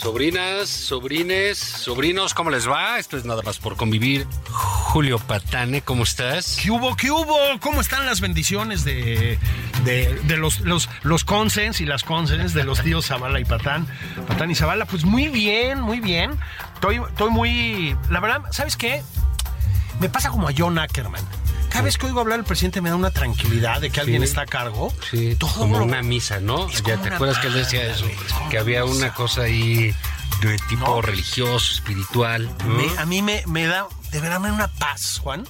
Sobrinas, sobrines, sobrinos, ¿cómo les va? Esto es nada más por convivir. Julio Patane, ¿cómo estás? ¿Qué hubo? ¿Qué hubo? ¿Cómo están las bendiciones de, de, de los, los, los consens y las consens de los tíos Zavala y Patán? Patán y Zavala, pues muy bien, muy bien. Estoy, estoy muy... La verdad, ¿sabes qué? Me pasa como a John Ackerman. Cada vez que oigo hablar al presidente me da una tranquilidad de que alguien está a cargo. Sí, Todo como lo- una misa, ¿no? Es Ya te una acuerdas que él decía eso, que había una cosa ahí de tipo No. religioso, espiritual. ¿no? Me- a mí me, me da, de verdad me da una paz, Juan.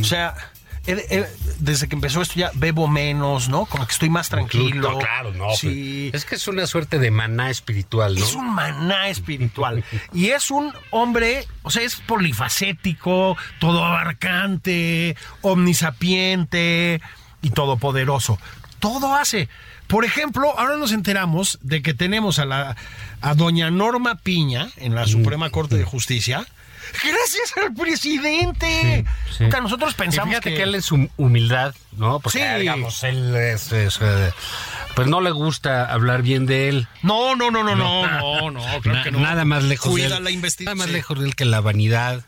O sea, desde que empezó esto ya bebo menos, ¿no? Como que estoy más tranquilo. No, claro, no. Sí. pues, Es que es una suerte de maná espiritual, ¿no? Es un maná espiritual. y es un hombre, o sea, es polifacético, todo abarcante, omnisapiente y todopoderoso. Todo hace. Por ejemplo, ahora nos enteramos de que tenemos a la a doña Norma Piña en la Suprema Corte de Justicia. Gracias al presidente. Sí. Sea, nosotros Y pensamos fíjate que... que, él es hum- humildad, ¿no? Porque, Sí. digamos, él es, es, eh, pues no le gusta hablar bien de él. No, no, no, no, no, no, no, claro Na- que no. Nada más lejos Cuida de él. la investigación. Nada más lejos de él que la vanidad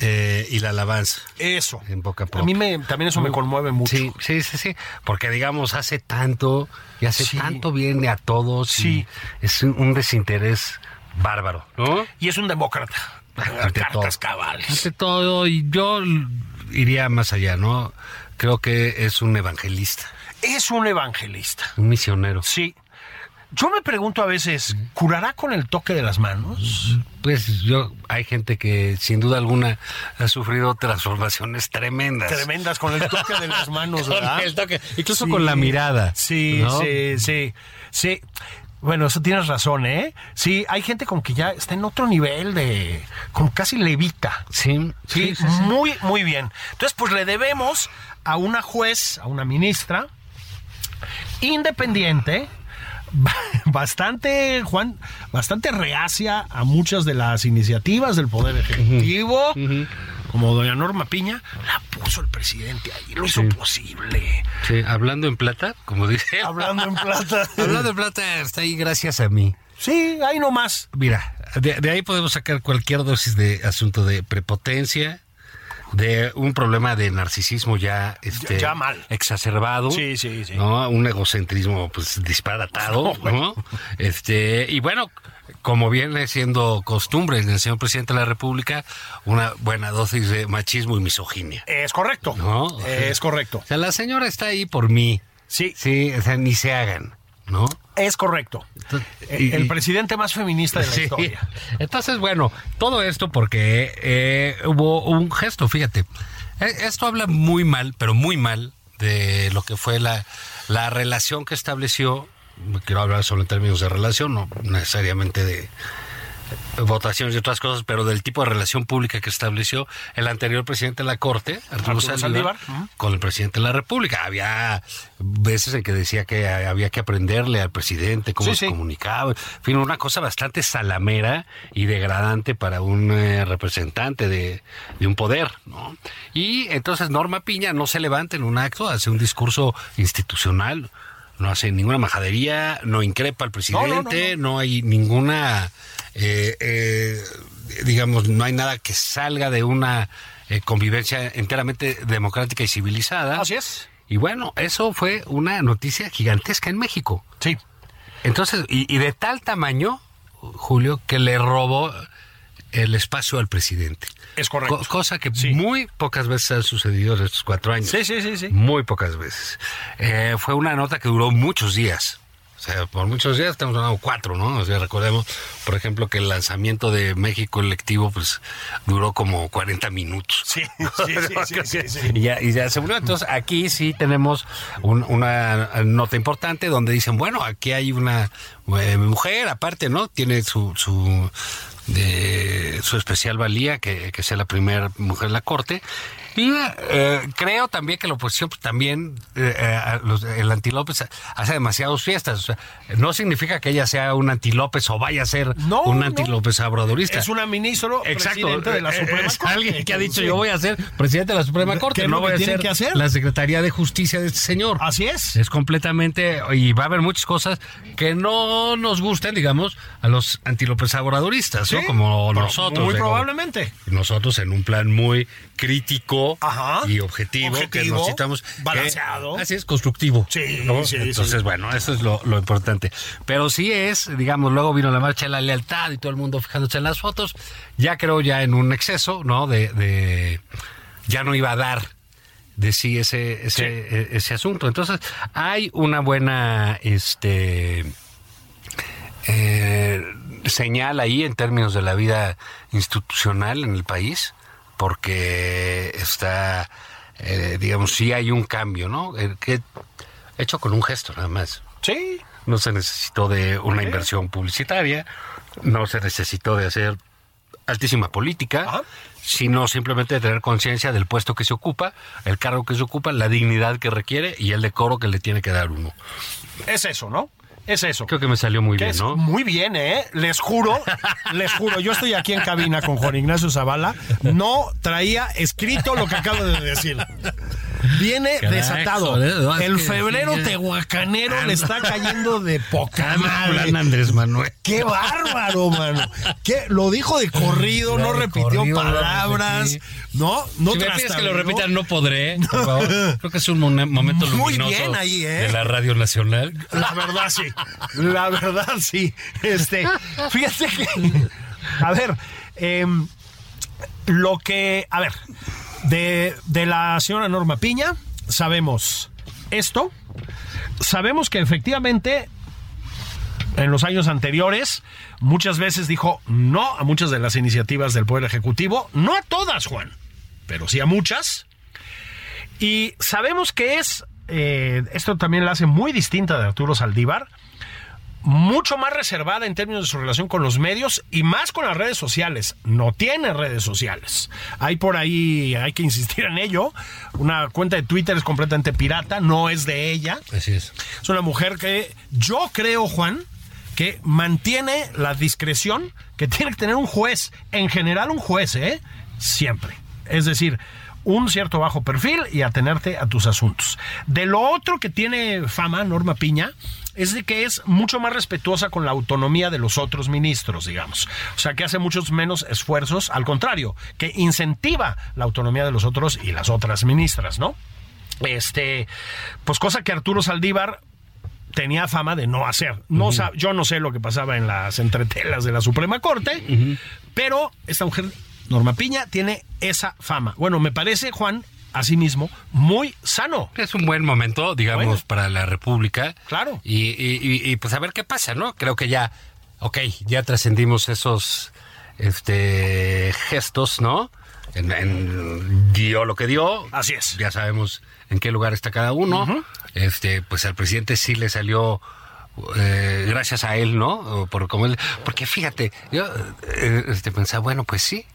eh, y la alabanza. Eso. En boca A mí me, también eso me conmueve mucho. Sí, sí, sí, sí. Porque, digamos, hace tanto y hace Sí. tanto bien a todos. Sí. y es un, un desinterés bárbaro, ¿no? Y es un demócrata. Ante Cartas todo. cabales. Ante todo, y yo iría más allá, ¿no? Creo que es un evangelista, Es un evangelista. un misionero. Sí. Yo me pregunto a veces, ¿curará con el toque de las manos? Pues yo, hay gente que sin duda alguna ha sufrido transformaciones tremendas. Tremendas con el toque de las manos, Con ¿verdad? el toque, incluso Sí. con la mirada. Sí, ¿no? sí, sí, sí. Bueno, eso tienes razón, ¿eh? Sí, hay gente como que ya está en otro nivel de... como casi levita. Sí, Sí, muy, muy bien. Entonces, pues le debemos a una juez, a una ministra, independiente, ba- bastante, Juan, bastante reacia a muchas de las iniciativas del Poder Ejecutivo, como doña Norma Piña, la puso el presidente ahí, lo hizo posible. Sí, hablando en plata, como dice. Hablando en plata. Hablando en plata, está ahí gracias a mí. Sí, ahí nomás. Mira, de, de ahí podemos sacar cualquier dosis de asunto de prepotencia, de un problema de narcisismo ya, este, Ya- ya mal. exacerbado. Sí, sí, sí. ¿no? Un egocentrismo pues disparatado, ¿no? Este, y bueno, como viene siendo costumbre en el señor presidente de la República, una buena dosis de machismo y misoginia. Es correcto. No. Es correcto. O sea, la señora está ahí por mí. Sí, Sí, o sea, ni se hagan, ¿no? es correcto. Y- el presidente más feminista de la Sí. historia. Entonces, bueno, todo esto porque eh, hubo un gesto, fíjate. Eh, Esto habla muy mal, pero muy mal, de lo que fue la, la relación que estableció. Quiero hablar solo en términos de relación, no necesariamente de votaciones y otras cosas, pero del tipo de relación pública que estableció el anterior presidente de la Corte, Arturo, Arturo Saldívar, con el presidente de la República. Había veces en que decía que había que aprenderle al presidente cómo Sí, se sí. comunicaba. En fin, una cosa bastante salamera y degradante para un eh, representante de, de un poder, ¿no? Y entonces Norma Piña no se levanta en un acto, hace un discurso institucional, no hace ninguna majadería, no increpa al presidente, no, hay ninguna, eh, eh, digamos, no hay nada que salga de una eh, convivencia enteramente democrática y civilizada. Así es. Y bueno, eso fue una noticia gigantesca en México. Sí. Entonces, y, y de tal tamaño, Julio, que le robó el espacio al presidente. Es correcto. Co- cosa que Sí. muy pocas veces ha sucedido en estos cuatro años. Sí, sí, sí, sí. Muy pocas veces. Eh, fue una nota que duró muchos días. O sea, por muchos días estamos hablando cuatro, ¿no? O sea, recordemos, por ejemplo, que el lanzamiento de México electivo, pues, duró como 40 minutos. Sí, sí, sí, sí. Y ya, y ya se murió. Entonces, aquí sí tenemos un- una nota importante donde dicen, bueno, aquí hay una eh, mujer, aparte, ¿no? Tiene su, su, de, su especial valía, que, que sea la primera mujer en la corte. Y eh, creo también que la oposición pues, también, eh, eh, los- el anti-López hace demasiadas fiestas. O sea, no significa que ella sea un anti-López o vaya a ser No, un no. anti-López abradorista. Es una ministro presidente de la Eh, Suprema es Corte. alguien que ha dicho Sí. yo voy a ser presidente de la Suprema Corte, ¿Qué no voy que a tiene ser que hacer? la Secretaría de Justicia de este señor. Así es. Es completamente, y va a haber muchas cosas que no nos gusten, digamos, a los antilópez abradoristas, ¿no? Sí, Como pero nosotros. Muy probablemente. Nosotros en un plan muy crítico Ajá. y objetivo, que nos citamos. balanceado. así es, constructivo. Sí, ¿no? sí, Entonces, sí. bueno, eso es lo, lo importante. Pero sí es, digamos, luego vino la marcha de la lealtad y todo el mundo fijándose en las fotos. Ya creo ya en un exceso, ¿no? De, de ya no iba a dar de sí ese, ese, e- ese asunto. Entonces, hay una buena este eh, señal ahí en términos de la vida institucional en el país, porque está, eh, digamos, sí hay un cambio, ¿no? Eh, que hecho con un gesto nada más. Sí. No se necesitó de una inversión publicitaria, no se necesitó de hacer altísima política, Ajá. sino simplemente de tener conciencia del puesto que se ocupa, el cargo que se ocupa, la dignidad que requiere y el decoro que le tiene que dar uno. Es eso, ¿no? Es eso. Creo que me salió muy Que bien, ¿no? Muy bien, ¿eh? Les juro, les juro, yo estoy aquí en cabina con Juan Ignacio Zavala, no traía escrito lo que acabo de decir. Viene desatado. El febrero tehuacanero le está cayendo de poca madre. Andrés Manuel. ¡Qué bárbaro, mano! ¿Qué? Lo dijo de corrido, no repitió corrido, palabras. ¿no? No si me pides que lo repitan, no podré. Por favor. Creo que es un momento Muy bien ahí, ¿eh? de la Radio Nacional. La verdad sí. La verdad sí. Este, fíjate que. A ver, em, lo que. A ver, de, de la señora Norma Piña, sabemos esto. Sabemos que efectivamente. En los años anteriores, muchas veces dijo no a muchas de las iniciativas del Poder Ejecutivo, no a todas, Juan, pero sí a muchas. Y sabemos que es, eh, esto también la hace muy distinta de Arturo Saldívar, mucho más reservada en términos de su relación con los medios y más con las redes sociales. No tiene redes sociales. Hay por ahí, hay que insistir en ello. Una cuenta de Twitter es completamente pirata, no es de ella. Así es. Es una mujer que yo creo, Juan, que mantiene la discreción que tiene que tener un juez. En general, un juez, ¿eh? Siempre. Es decir, un cierto bajo perfil y atenerte a tus asuntos. De lo otro que tiene fama, Norma Piña, es de que es mucho más respetuosa con la autonomía de los otros ministros, digamos. O sea, que hace muchos menos esfuerzos, al contrario, que incentiva la autonomía de los otros y las otras ministras, ¿no? Este, pues cosa que Arturo Saldívar tenía fama de no hacer. No yo no sé lo que pasaba en las entretelas de la Suprema Corte, pero esta mujer, Norma Piña, tiene esa fama. Bueno, me parece, Juan, asimismo, muy sano. Es un buen momento, digamos, Bueno. para la República. Claro. Y, y- y- y, pues a ver qué pasa, ¿no? Creo que ya, ok, ya trascendimos esos este gestos, ¿no? En, en- dio lo que dio. Así es. Ya sabemos en qué lugar está cada uno. Este, pues al presidente sí le salió eh, gracias a él, ¿no? Por como él, porque fíjate, yo eh, este, pensaba, bueno, pues sí,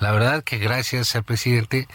la verdad que gracias al presidente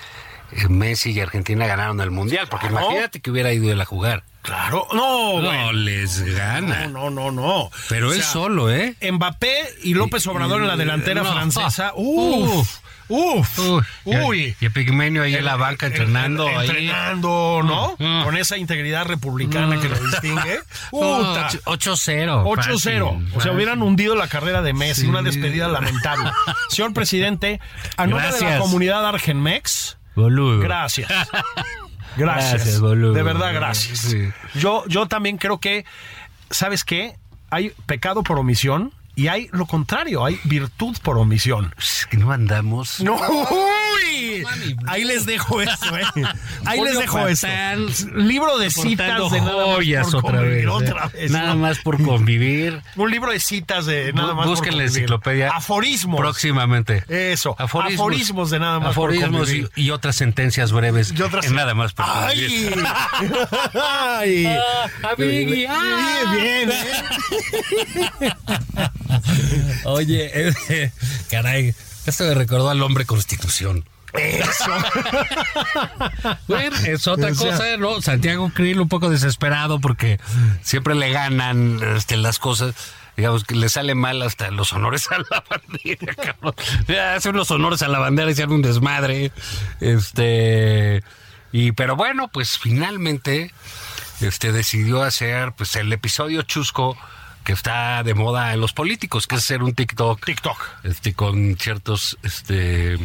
Messi y Argentina ganaron el mundial, porque Claro. imagínate que hubiera ido él a jugar. Claro, no, No bueno. les gana. No, no, no, no. Pero O él sea, solo, ¿eh? Mbappé y López Obrador en la delantera No. francesa. Uf, uf, Uy, uy. Y, y Pigmenio ahí en la banca entrenando. Entrenando, ¿no? Mm. Con esa integridad republicana que lo distingue. Oh, Puta. 8-0. 8-0. fácil, O sea, hubieran hundido la carrera de Messi. Sí. Una despedida lamentable. Señor presidente, a nombre de la comunidad Argenmex, Boludo. gracias. Gracias. Gracias, boludo. De verdad, gracias. Sí. Yo, yo también creo que, ¿sabes qué? Hay pecado por omisión y hay lo contrario, hay virtud por omisión. Es que no andamos. No, ahí les dejo eso, ¿eh? Ahí Julio les dejo eso. Libro de citas de nada más joyas por otra convivir, vez. ¿eh? otra vez, Nada más por convivir. Un libro de citas de nada más. por Busquen la enciclopedia. Aforismos. Próximamente. Eso. Aforismos de nada más por Aforismos y, otras sentencias breves. Y otras- en nada más por convivir. ¡Ay! ¡Ay! amigui, ah. Bien, ¿eh? Oye, eh, caray, esto me recordó al hombre constitución. Eso. Bueno, es otra O sea- cosa, ¿no? Santiago Krill un poco desesperado porque siempre le ganan este, las cosas. Digamos que le sale mal hasta los honores a la bandera, cabrón. Hace unos honores a la bandera y se un desmadre. Este. Y, pero bueno, pues finalmente este, decidió hacer pues el episodio chusco que está de moda en los políticos, que es hacer un TikTok. TikTok. Este, con ciertos este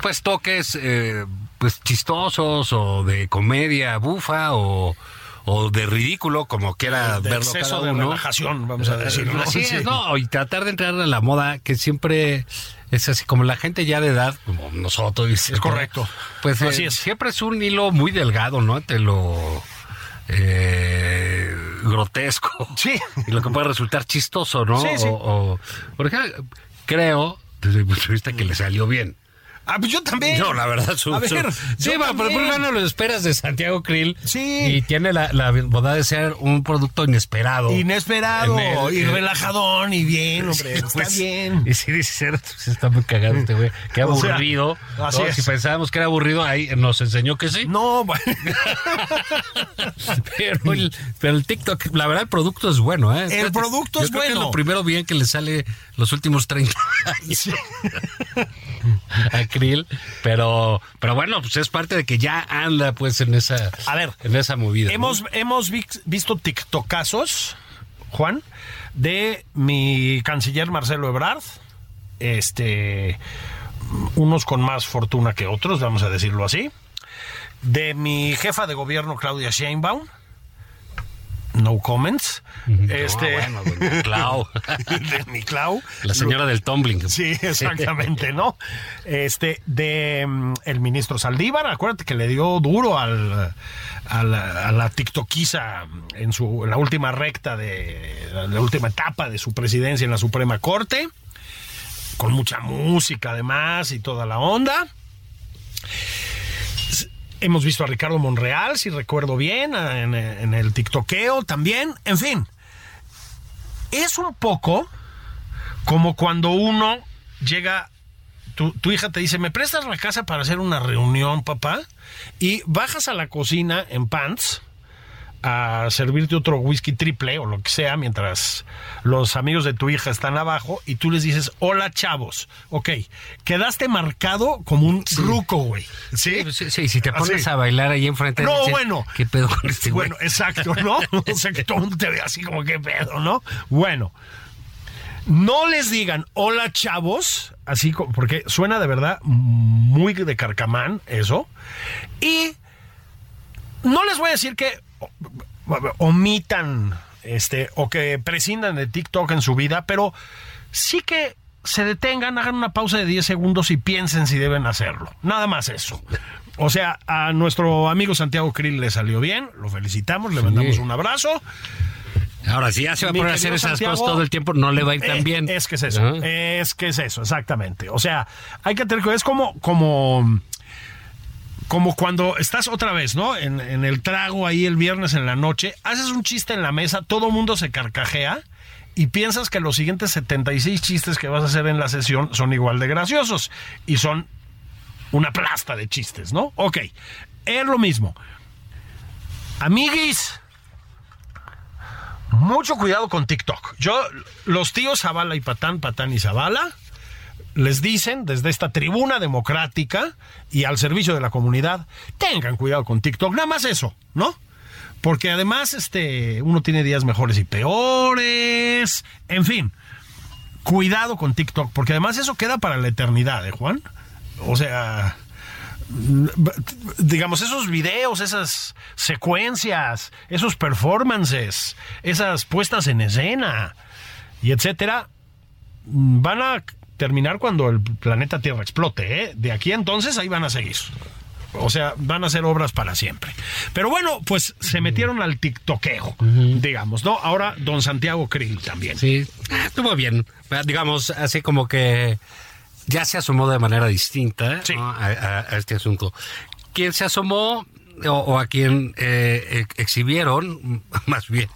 pues toques eh, pues chistosos o de comedia bufa o, o de ridículo, como quiera De verlo exceso cada de uno. relajación, vamos a decir. ¿no? Así Sí. es, ¿no? Y tratar de entrar a la moda que siempre es así, como la gente ya de edad, como nosotros. etcétera, correcto. Pues eh, Así es. siempre es un hilo muy delgado, ¿no? Entre lo eh, grotesco Sí. y lo que puede resultar chistoso, ¿no? Sí, sí. O, o- por ejemplo, creo, desde mi punto de vista, que le salió bien. Ah, pues yo también. No, la verdad, su, A ver, su- sí, va, pero por no lo esperas de Santiago Krill. Sí. Y tiene la, la bondad de ser un producto inesperado. Inesperado el- y en- relajadón y bien, hombre. Está Pues, bien. Y sí, dice pues, está muy cagado este güey. Qué O sea, aburrido. así ¿no? es. Si pensábamos que era aburrido, ahí nos enseñó que sí. No, bueno. Pero el, pero el TikTok, la verdad, el producto es bueno, ¿eh? El producto Yo es creo que bueno. lo primero bien que le sale los últimos 30 años a Krill. Pero, pero bueno, pues es parte de que ya anda pues en esa, A ver, en esa movida. ¿no? Hemos, hemos vi- visto TikTokazos, Juan, de mi canciller Marcelo Ebrard. Este. Unos con más fortuna que otros, vamos a decirlo así. De mi jefa de gobierno, Claudia Sheinbaum. No comments. Este. Ah, bueno, doña Clau. de mi Clau. La señora del tumbling. Sí, exactamente, ¿no? Este, de mm, el ministro Saldívar, acuérdate que le dio duro al, a, la, a la tiktokiza en, su, en la última recta de la última etapa de su presidencia en la Suprema Corte, con mucha música además y toda la onda. Hemos visto a Ricardo Monreal, si recuerdo bien, en el tiktokeo también. En fin, es un poco como cuando uno llega, tu, tu hija te dice, ¿me prestas la casa para hacer una reunión, papá? Y bajas a la cocina en pants a servirte otro whisky triple o lo que sea mientras los amigos de tu hija están abajo y tú les dices, hola chavos, ok, quedaste marcado como un ruco, güey. ¿Sí? Sí, sí, si te pones Así. a bailar ahí enfrente No, dices, bueno. ¿Qué pedo con este güey? Bueno, exacto, ¿no? O sea, que todo el mundo te ve así como que pedo, ¿no? Bueno, no les digan hola chavos, así como, porque suena de verdad muy de carcamán eso. Y no les voy a decir que omitan este o que prescindan de TikTok en su vida, pero sí que se detengan, hagan una pausa de 10 segundos y piensen si deben hacerlo. Nada más eso. O sea, a nuestro amigo Santiago Krill le salió bien, lo felicitamos, le mandamos un abrazo. Ahora, si ya se va a poner a hacer esas Santiago, cosas todo el tiempo, no le va a ir tan bien. Es que es eso. Es que es eso, exactamente. O sea, hay que tener cuidado. Es como, como, como cuando estás otra vez, ¿no? En, el trago ahí el viernes en la noche, haces un chiste en la mesa, todo mundo se carcajea y piensas que los siguientes 76 chistes que vas a hacer en la sesión son igual de graciosos y son una plasta de chistes, ¿no? Ok, es lo mismo. Amiguis, mucho cuidado con TikTok. Yo, los tíos Zavala y Patán, Patán y Zavala, les dicen desde esta tribuna democrática y al servicio de la comunidad, tengan cuidado con TikTok, nada más eso, ¿no? Porque además, este, uno tiene días mejores y peores, en fin, cuidado con TikTok, porque además eso queda para la eternidad, ¿eh, Juan? O sea, digamos, esos videos, esas secuencias, esos performances, esas puestas en escena y etcétera, van a terminar cuando el planeta Tierra explote, ¿eh? De aquí entonces ahí van a seguir. O sea, van a ser obras para siempre. Pero bueno, pues se metieron al tiktokeo, digamos, ¿no? Ahora don Santiago Krill también. Sí, ah, estuvo bien. Digamos, así como que ya se asomó de manera distinta Sí. ¿no? a, a- a este asunto. Quien se asomó o, o a quien eh, ex- exhibieron, más bien,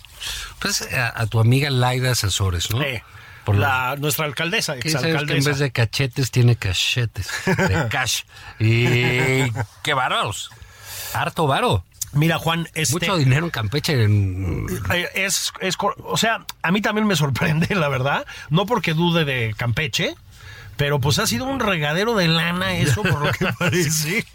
pues a, a tu amiga Laida Sasores, ¿no? Eh, Por la, nuestra alcaldesa, que en exalcaldesa. vez de cachetes tiene cachetes de cash. Y qué varos. Harto varo. Mira, Juan, este, Mucho dinero en Campeche. en- eh, es, es, o sea, a mí también me sorprende, la verdad, no porque dude de Campeche, pero pues ha sido un regadero de lana eso, por lo que parece.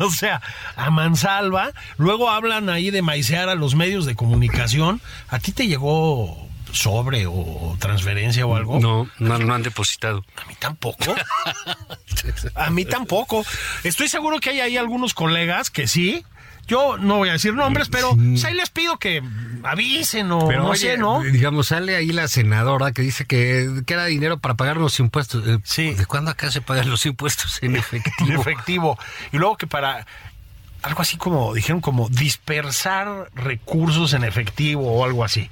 O sea, a mansalva. Luego hablan ahí de maicear a los medios de comunicación. ¿A ti te llegó sobre o transferencia o algo? No, no, no han depositado. A mí tampoco. A mí tampoco. Estoy seguro que hay ahí algunos colegas que sí. Yo no voy a decir nombres, pero pues, ahí les pido que avisen o no oye, sé, ¿no? Digamos, sale ahí la senadora que dice que, que era dinero para pagar los impuestos. Eh, Sí. ¿De cuándo acá se pagan los impuestos en En efectivo? efectivo. Y luego que para algo así como, dijeron como dispersar recursos en efectivo o algo así.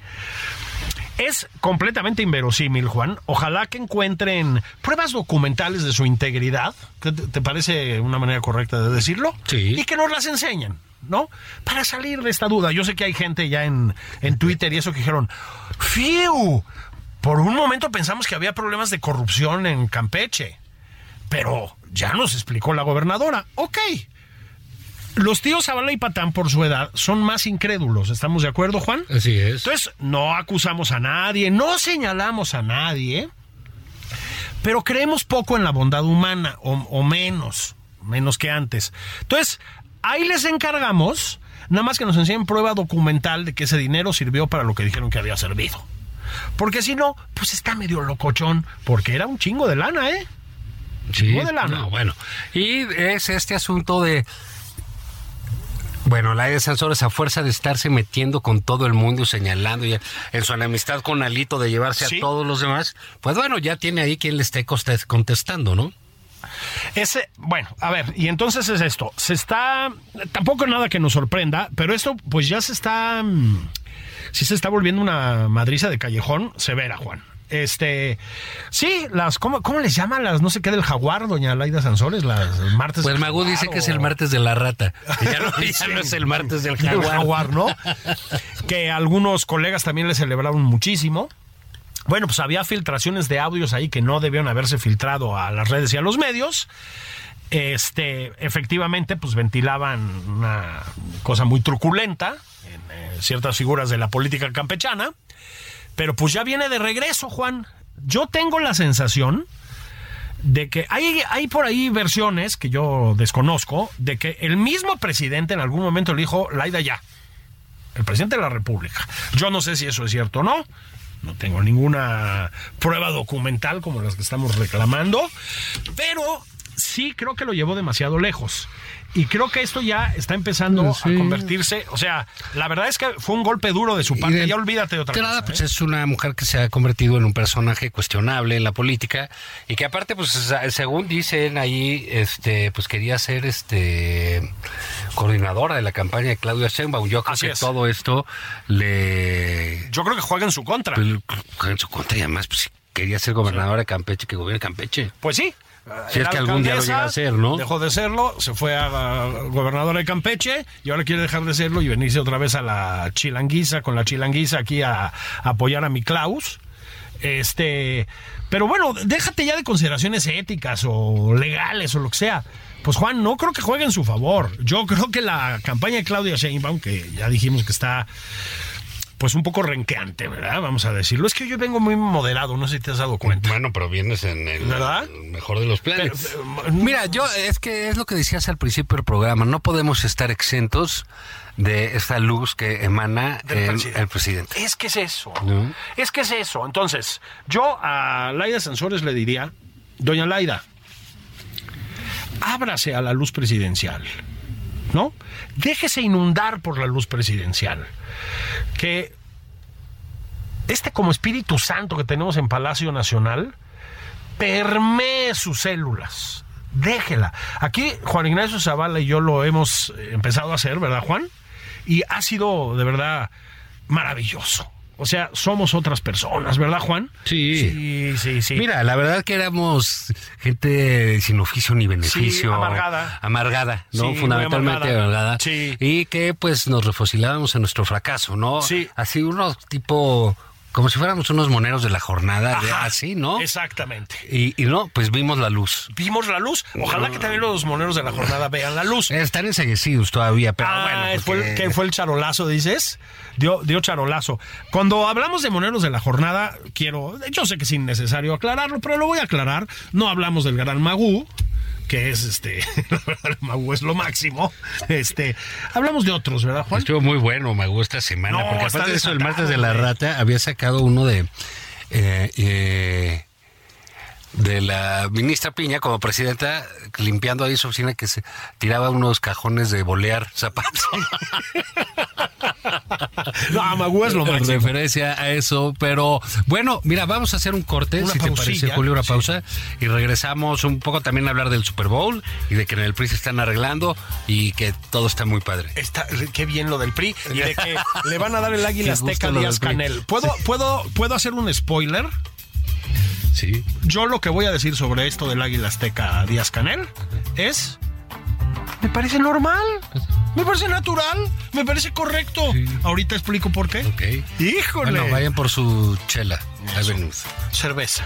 Es completamente inverosímil, Juan. Ojalá que encuentren pruebas documentales de su integridad. ¿Qué ¿Te te parece una manera correcta de decirlo? Sí. Y que nos las enseñen, ¿no? Para salir de esta duda. Yo sé que hay gente ya en, en Twitter y eso que dijeron, ¡Fiu! Por un momento pensamos que había problemas de corrupción en Campeche. Pero ya nos explicó la gobernadora. Ok. Los tíos Zavala y Patán, por su edad, son más incrédulos. ¿Estamos de acuerdo, Juan? Así es. Entonces, no acusamos a nadie, no señalamos a nadie, pero creemos poco en la bondad humana, o, o menos, menos que antes. Entonces, ahí les encargamos, nada más que nos enseñen prueba documental de que ese dinero sirvió para lo que dijeron que había servido. Porque si no, pues está medio locochón, porque era un chingo de lana, ¿eh? Sí, Chingo de lana. no, bueno. Y es este asunto de. Bueno, la de Sansores a fuerza de estarse metiendo con todo el mundo, señalando ya en su enemistad con Alito de llevarse Sí. a todos los demás, pues bueno, ya tiene ahí quien le esté contestando, ¿no? Ese, bueno, a ver, y entonces es esto. Se está. Tampoco nada que nos sorprenda, pero esto, pues ya se está. mm, Sí se está volviendo una madriza de callejón severa, Juan. Este. Sí, las. ¿Cómo, cómo les llaman las no sé qué del jaguar, doña Laida Sansores? Las martes. Pues Magú dice que es el martes de la rata. Ya no, ya Sí. no es el martes del del jaguar. ¿no? que algunos colegas también le celebraron muchísimo. Bueno, pues había filtraciones de audios ahí que no debieron haberse filtrado a las redes y a los medios. Este, efectivamente, pues ventilaban una cosa muy truculenta en eh, ciertas figuras de la política campechana. Pero pues ya viene de regreso, Juan. Yo tengo la sensación de que hay, hay por ahí versiones que yo desconozco de que el mismo presidente en algún momento le dijo, Laida ya, el presidente de la República. Yo no sé si eso es cierto o no. No tengo ninguna prueba documental como las que estamos reclamando, pero sí creo que lo llevó demasiado lejos. Y creo que esto ya está empezando Sí. a convertirse, o sea, la verdad es que fue un golpe duro de su parte, de- ya olvídate de otra de cosa. nada, pues ¿eh? es una mujer que se ha convertido en un personaje cuestionable en la política y que aparte, pues según dicen ahí, este, pues quería ser este coordinadora de la campaña de Claudia Sheinbaum. Yo creo Así que es. todo esto le Yo creo que juega en su contra. pues, en su contra y además pues, quería ser gobernadora de Campeche, que gobierne Campeche. Pues sí. Si es que algún día lo llega a ser, ¿no? Dejó de serlo, se fue a, a gobernadora de Campeche y ahora quiere dejar de serlo y venirse otra vez a la chilanguiza, con la chilanguiza aquí a, a apoyar a mi Klaus. Este, pero bueno, déjate ya de consideraciones éticas o legales o lo que sea. Pues Juan, no creo que juegue en su favor. Yo creo que la campaña de Claudia Sheinbaum, que ya dijimos que está pues un poco renqueante, ¿verdad? Vamos a decirlo. Es que yo vengo muy moderado, no sé si te has dado cuenta. Bueno, pero vienes en el, ¿Verdad? mejor de los planes. Pero, pero, Mira, yo es que es lo que decías al principio del programa, no podemos estar exentos de esta luz que emana Del el, presidente. el presidente. Es que es eso. ¿No? Es que es eso. Entonces, yo a Laida Sansores le diría, doña Laida, ábrase a la luz presidencial, ¿no? Déjese inundar por la luz presidencial. Que este como Espíritu Santo que tenemos en Palacio Nacional, permee sus células. Déjela. Aquí Juan Ignacio Zavala y yo lo hemos empezado a hacer, ¿verdad, Juan? Y ha sido de verdad maravilloso. O sea, somos otras personas, ¿verdad, Juan? Sí. Sí, sí, sí. Mira, la verdad que éramos gente sin oficio ni beneficio. amargada. Amargada, ¿no? Sí, Fundamentalmente amargada. amargada. Sí. Y que pues nos refocilábamos en nuestro fracaso, ¿no? Sí. Así unos tipo, como si fuéramos unos moneros de la jornada, de- así, ¿no? Exactamente. Y, y no, pues vimos la luz. Vimos la luz. Ojalá que también los moneros de la jornada vean la luz. Están enseguecidos todavía, pero ah, bueno. fue, el- que fue el charolazo, dices. Dio, dio charolazo. Cuando hablamos de moneros de la jornada, quiero. Yo sé que es innecesario aclararlo, pero lo voy a aclarar. No hablamos del gran Magú, que es este. La verdad, es lo máximo. Este. Hablamos de otros, ¿verdad, Juan? Estuvo muy bueno, me gusta esta semana. No, porque aparte de eso, el martes de la rata había sacado uno de. eh, eh, de la ministra Piña como presidenta limpiando ahí su oficina que se tiraba unos cajones de bolear zapatos. No, Magú es lo máximo. referencia a eso, pero bueno, mira, vamos a hacer un corte, Una si te parece, Julio, una sí. pausa, y regresamos un poco también a hablar del Super Bowl y de que en el PRI se están arreglando y que todo está muy padre. Está, qué bien lo del PRI y de que le van a dar el águila azteca a Díaz. Canel. ¿Puedo, puedo, ¿Puedo hacer un spoiler? Sí. Yo lo que voy a decir sobre esto del águila azteca Díaz Canel es. Me parece normal. Me parece natural. Me parece correcto. Ahorita explico por qué. Ok. Híjole. Bueno, vayan por su chela. Avenue. Cerveza.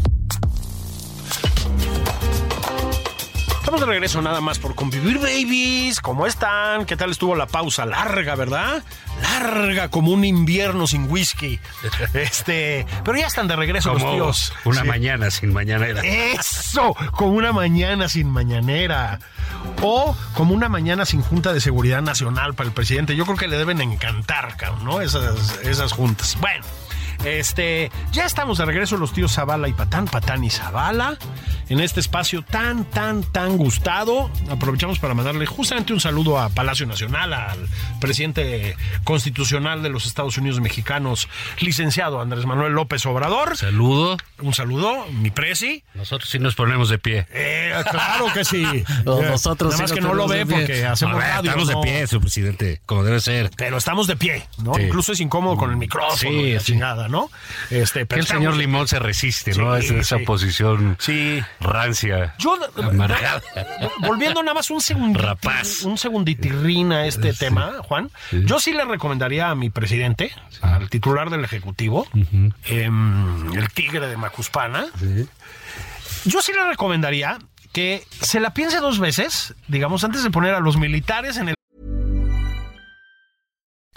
Estamos de regreso nada más por convivir, babies. ¿Cómo están? ¿Qué tal estuvo la pausa? Larga, ¿verdad? Larga como un invierno sin whisky. Este, pero ya están de regreso los tíos. una Sí. mañana sin mañanera. Eso, como una mañana sin mañanera. O como una mañana sin Junta de Seguridad Nacional para el presidente. Yo creo que le deben encantar, ¿no? Esas, esas juntas. Bueno, este, ya estamos de regreso los tíos Zavala y Patán, Patán y Zavala, en este espacio tan, tan, tan gustado. Aprovechamos para mandarle justamente un saludo a Palacio Nacional, al presidente constitucional de los Estados Unidos mexicanos, licenciado Andrés Manuel López Obrador. Saludo. Un saludo, mi presi. Nosotros sí nos ponemos de pie. Eh, claro que sí. No, nosotros Nada más sí que no lo ponemos ve de pie. porque hacemos ver, radio. Estamos ¿no? de pie, su presidente, como debe ser. Pero estamos de pie, ¿no? Sí. Incluso es incómodo con el micrófono Sí, y la sí. chingada, ¿no? Este, pero el señor Limón se resiste, ¿no? Sí, Es esa sí. posición Sí. rancia. Yo, amargada. volviendo nada más un segundito, Rapaz. un segunditirrín a este tema, Juan. Yo sí le recomendaría a mi presidente, al titular del Ejecutivo, em, el tigre de Macuspana, yo sí le recomendaría que se la piense dos veces, digamos, antes de poner a los militares en el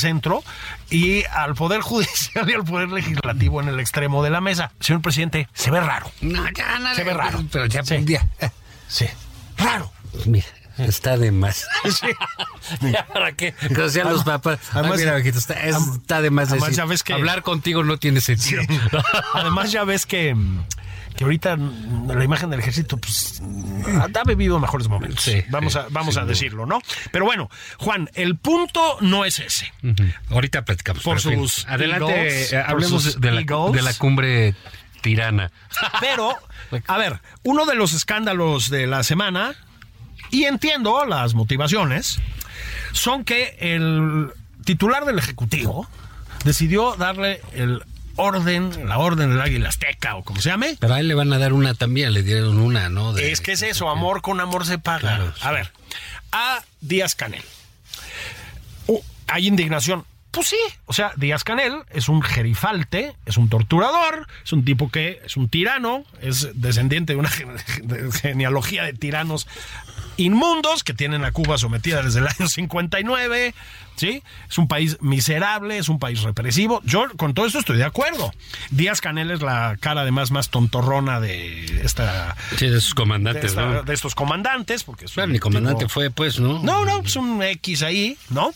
Centro y al Poder Judicial y al Poder Legislativo en el extremo de la mesa. Señor presidente, se ve raro. No, ya, no, Se ve raro. Pero ya, Sí. ya. Sí. Raro. Pues mira, Está de más. ¿Para qué? Que decían los papás. Además- Ay, mira, Majito, está, es- está de más además decir, ya ves que- hablar contigo no tiene sentido. Además, ya ves que, que ahorita la imagen del ejército pues, ha vivido mejores momentos. Sí, vamos sí, a, vamos a decirlo, ¿no? Pero bueno, Juan, el punto no es ese. Ujú. Ahorita platicamos. Por en fin. sus Adelante, Eagles, eh, hablemos sus de la, Eagles. de la cumbre tirana. Pero, a ver, uno de los escándalos de la semana, y entiendo las motivaciones, son que el titular del Ejecutivo decidió darle el orden, la orden del águila azteca o como se llame. Pero a él le van a dar una también, le dieron una, ¿no? De- Es que es eso, amor con amor se paga. Claro, sí. A ver, a Díaz Canel. Uh, hay indignación. Pues sí, o sea, Díaz Canel es un gerifalte, es un torturador, es un tipo que es un tirano, es descendiente de una genealogía de tiranos inmundos que tienen a Cuba sometida desde el año 59, ¿sí? Es un país miserable, es un país represivo. Yo con todo esto estoy de acuerdo. Díaz Canel es la cara además más tontorrona de esta Sí, de sus de, comandantes, esta- ¿no? de estos comandantes, porque es Claro, mi comandante tipo- fue, pues, ¿no? No, no, es un X ahí, ¿no?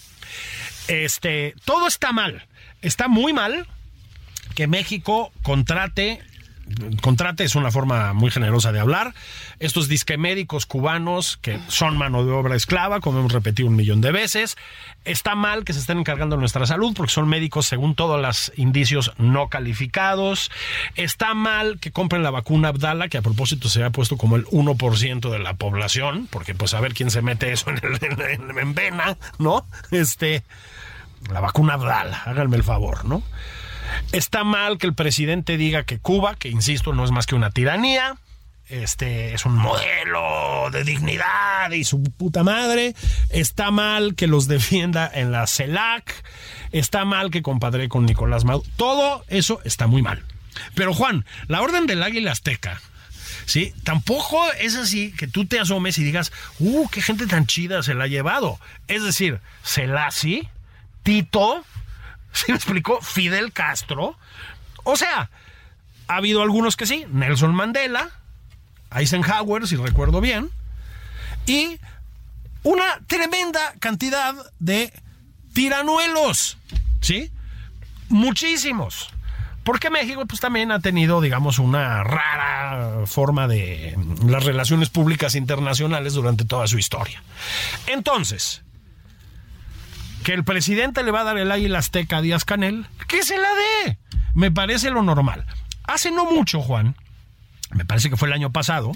Este, todo está mal. Está muy mal que México contrate contrate es una forma muy generosa de hablar. Estos disque médicos cubanos que son mano de obra esclava, como hemos repetido un millón de veces. Está mal que se estén encargando de nuestra salud porque son médicos, según todos los indicios, no calificados. Está mal que compren la vacuna Abdala, que a propósito se ha puesto como el 1% de la población, porque pues a ver quién se mete eso en, el- en- en- ¿no? Este, la vacuna Abdala, háganme el favor, ¿no? Está mal que el presidente diga que Cuba, que insisto, no es más que una tiranía, este es un modelo de dignidad y su puta madre. Está mal que los defienda en la CELAC. Está mal que compadre con Nicolás Maduro. Todo eso está muy mal. Pero Juan, la orden del águila azteca, ¿sí? Tampoco es así que tú te asomes y digas, ¡uh, qué gente tan chida se la ha llevado! Es decir, Selassie, Tito, ¿se me explicó? Fidel Castro. O sea, ha habido algunos que sí, Nelson Mandela, Eisenhower, si recuerdo bien, y una tremenda cantidad de tiranuelos, ¿sí? Muchísimos. Porque México pues también ha tenido, digamos, una rara forma de las relaciones públicas internacionales durante toda su historia. Entonces, que el presidente le va a dar el águila azteca a Díaz Canel, que se la dé. Me parece lo normal. Hace no mucho, Juan, me parece que fue el año pasado,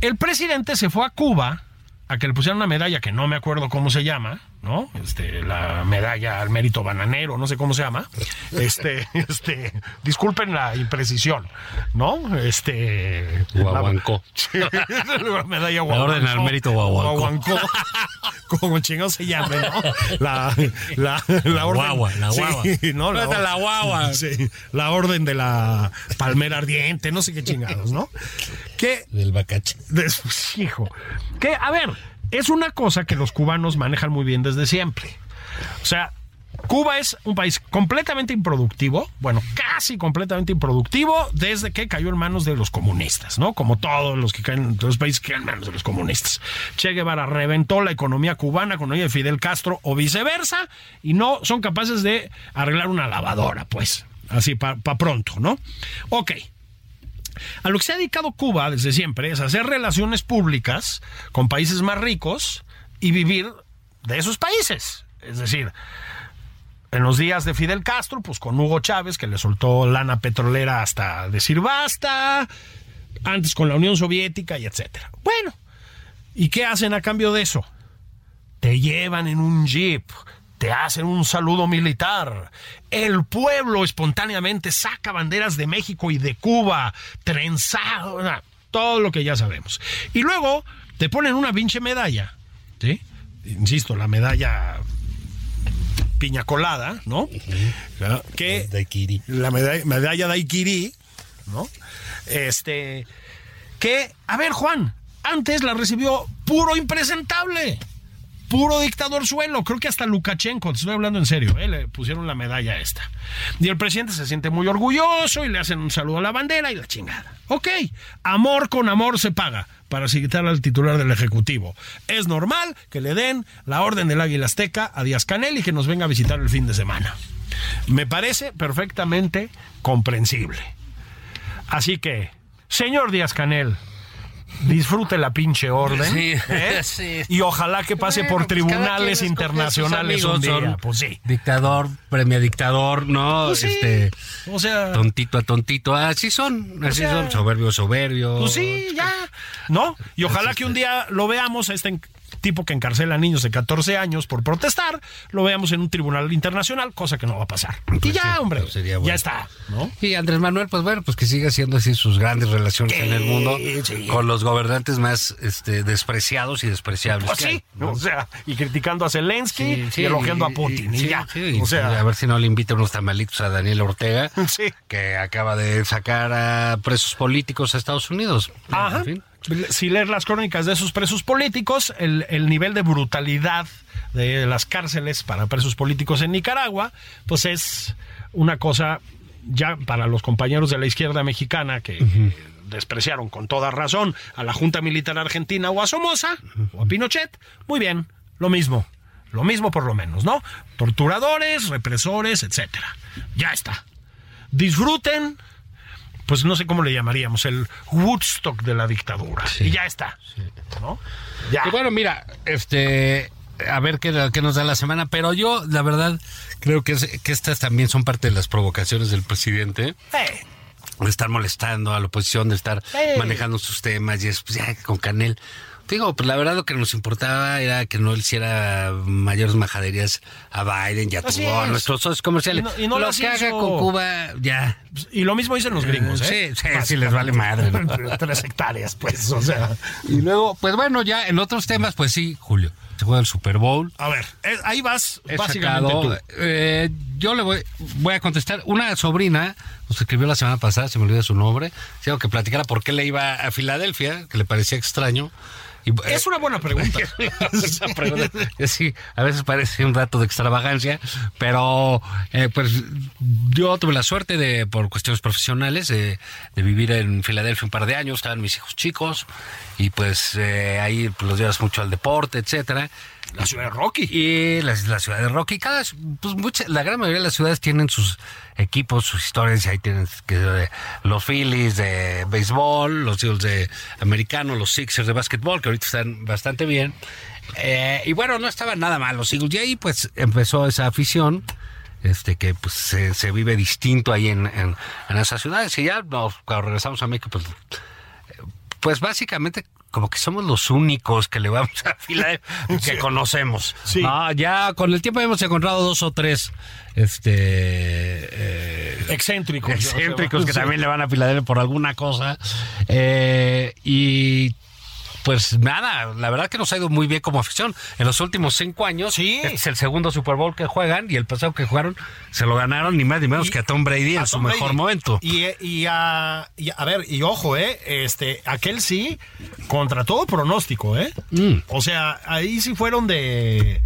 el presidente se fue a Cuba a que le pusieran una medalla que no me acuerdo cómo se llama, ¿no? Este, la medalla al mérito bananero, no sé cómo se llama. Este, este, disculpen la imprecisión, ¿no? Este, Guaguancó. La medalla La orden al mérito guaguancó. Guaguancó. Como chingado se llame, ¿no? La, la, la orden. guagua, la guagua. Sí, ¿no? ¿Dónde está la guagua? Sí, la orden de la palmera ardiente, no sé qué chingados, ¿no? Que Del bacache. Des- hijo. Que, a ver, es una cosa que los cubanos manejan muy bien desde siempre. O sea, Cuba es un país completamente improductivo, bueno, casi completamente improductivo desde que cayó en manos de los comunistas, ¿no? Como todos los que caen, los países caen en manos de los comunistas. Che Guevara reventó la economía cubana con la de Fidel Castro o viceversa y no son capaces de arreglar una lavadora, pues, así para pronto, ¿no? Ok. A lo que se ha dedicado Cuba desde siempre es hacer relaciones públicas con países más ricos y vivir de esos países. Es decir, en los días de Fidel Castro, pues con Hugo Chávez, que le soltó lana petrolera hasta decir basta, antes con la Unión Soviética y etcétera. Bueno, ¿y qué hacen a cambio de eso? Te llevan en un jeep, te hacen un saludo militar. El pueblo espontáneamente saca banderas de México y de Cuba, trenzado, todo lo que ya sabemos. Y luego te ponen una pinche medalla, ¿sí? Insisto, la medalla piña colada, ¿no? Ya, Que Daiquiri. la medalla, medalla Daiquiri, ¿no? Este, que, a ver, Juan, antes la recibió puro impresentable. Puro dictador suelo. Creo que hasta Lukashenko, te estoy hablando en serio, ¿eh? le pusieron la medalla esta. Y el presidente se siente muy orgulloso y le hacen un saludo a la bandera y la chingada. Ok, amor con amor se paga para citar al titular del Ejecutivo. Es normal que le den la orden del Águila Azteca a Díaz Canel y que nos venga a visitar el fin de semana. Me parece perfectamente comprensible. Así que, señor Díaz Canel, disfrute la pinche orden. Sí, ¿eh? sí. Y ojalá que pase Bueno, por pues tribunales internacionales un día. son Pues sí. Dictador, premia dictador, ¿no? Pues. Este, O sea, tontito a tontito. Así son, así sea, son, soberbio, soberbio. pues sí, ya. ¿No? Y ojalá que un día lo veamos a este tipo que encarcela a niños de 14 años por protestar, lo veamos en un tribunal internacional, cosa que no va a pasar. y Pues ya, sí, hombre, sería bueno. ya está, ¿no? Y Andrés Manuel, pues bueno, pues que siga haciendo así sus grandes relaciones en el mundo sí. con los gobernantes más este, despreciados y despreciables. Pues hay, sí, ¿no? o sea, y criticando a Zelensky Sí, sí, y elogiando a y- Putin. Y, ya. sí, o sea, a ver si no le invita unos tamalitos a Daniel Ortega, Sí. que acaba de sacar a presos políticos a Estados Unidos. Ajá. En fin. Si lees las crónicas de esos presos políticos, el, el nivel de brutalidad de las cárceles para presos políticos en Nicaragua, pues es una cosa ya para los compañeros de la izquierda mexicana que despreciaron con toda razón a la Junta Militar Argentina o a Somoza o a Pinochet, muy bien, lo mismo. Lo mismo por lo menos, ¿no? Torturadores, represores, etcétera. Ya está. Disfruten pues no sé cómo le llamaríamos, el Woodstock de la dictadura. Y ya está. ¿No? Ya. Y bueno, mira, este, a ver qué, qué nos da la semana, pero yo, la verdad, creo que, es- que estas también son parte de las provocaciones del presidente. Eh, de estar molestando a la oposición, de estar manejando sus temas y es pues, ya, con Canel. Digo, pues la verdad lo que nos importaba era que no le hiciera mayores majaderías a Biden y a, nuestros socios comerciales. Y no- y no lo que haga con Cuba, ya. y lo mismo dicen los gringos, ¿eh? Sí, sí, sí, les vale madre, ¿no? Tres hectáreas, pues, o sea. Y luego, pues bueno, ya en otros temas, pues sí, Julio, se juega el Super Bowl. A ver, eh, ahí vas, He básicamente sacado, tú. eh, yo le voy, voy a contestar. Una sobrina nos escribió la semana pasada, se me olvida su nombre, dijo que platicara por qué le iba a Filadelfia, que le parecía extraño. Y, Es una buena pregunta. sí, a veces parece un rato de extravagancia, pero eh, pues yo tuve la suerte de, por cuestiones profesionales, de, de vivir en Filadelfia un par de años, estaban mis hijos chicos, y pues eh, ahí pues, los llevas mucho al deporte, etcétera. La ciudad de Rocky. Y la, la ciudad de Rocky, cada, pues mucha, la gran mayoría de las ciudades tienen sus equipos, sus historias, y ahí tienen los Phillies de béisbol, los Eagles de americano, los Sixers de básquetbol, que ahorita están bastante bien. Eh, y bueno, no estaban nada mal los Eagles, y ahí pues empezó esa afición. Este que pues se, vive distinto ahí en, en, en esas ciudades. Y ya nos, cuando regresamos a México, pues pues básicamente como que somos los únicos que le vamos a Filadelfia que conocemos. Sí. No, ya con el tiempo hemos encontrado dos o tres este eh, Excéntricos. excéntricos que sí. también le van a Filadelfia por alguna cosa. Eh, y pues nada, la verdad que nos ha ido muy bien como afición. En los últimos cinco años, Sí. este es el segundo Super Bowl que juegan y el pasado que jugaron se lo ganaron ni más ni menos Y- que a Tom Brady a en su mejor momento. Y, y a, y a ver, y ojo, ¿eh? Este, aquel sí, contra todo pronóstico, ¿eh? Mm. O sea, ahí sí fueron de,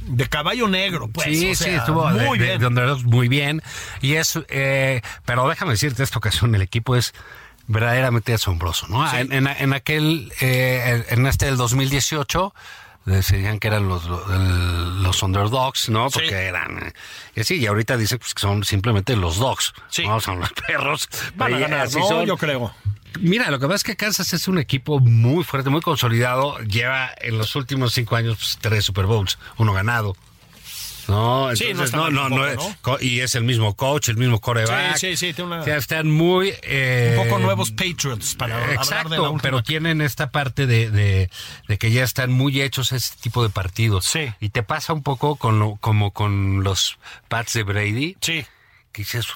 de caballo negro, pues. sí, o sea, sí, estuvo de- muy de- bien. de muy bien. Y es, eh, pero déjame decirte, esta ocasión el equipo es verdaderamente asombroso, ¿no? En, en- en aquel, eh, en este del 2018, decían que eran los, los underdogs, ¿no? Porque Sí. eran, eh, y sí, y ahorita dicen pues, que son simplemente los dogs, Sí. ¿no? Son los perros. Van a ganar, así ¿no? son. Yo creo. Mira, lo que pasa es que Kansas es un equipo muy fuerte, muy consolidado. Lleva en los últimos cinco años pues, tres Super Bowls, uno ganado. No, Sí, no entonces está no, no, y es el mismo coach, el mismo coreback. Sí, sí, sí, tiene una- O sea, están muy eh, Un poco nuevos Patriots para hablar de la Exacto, pero tienen esta parte de, de, de que ya están muy hechos a ese tipo de partidos. Sí. Y te pasa un poco con lo, como con los Pats de Brady, Sí. Que dices,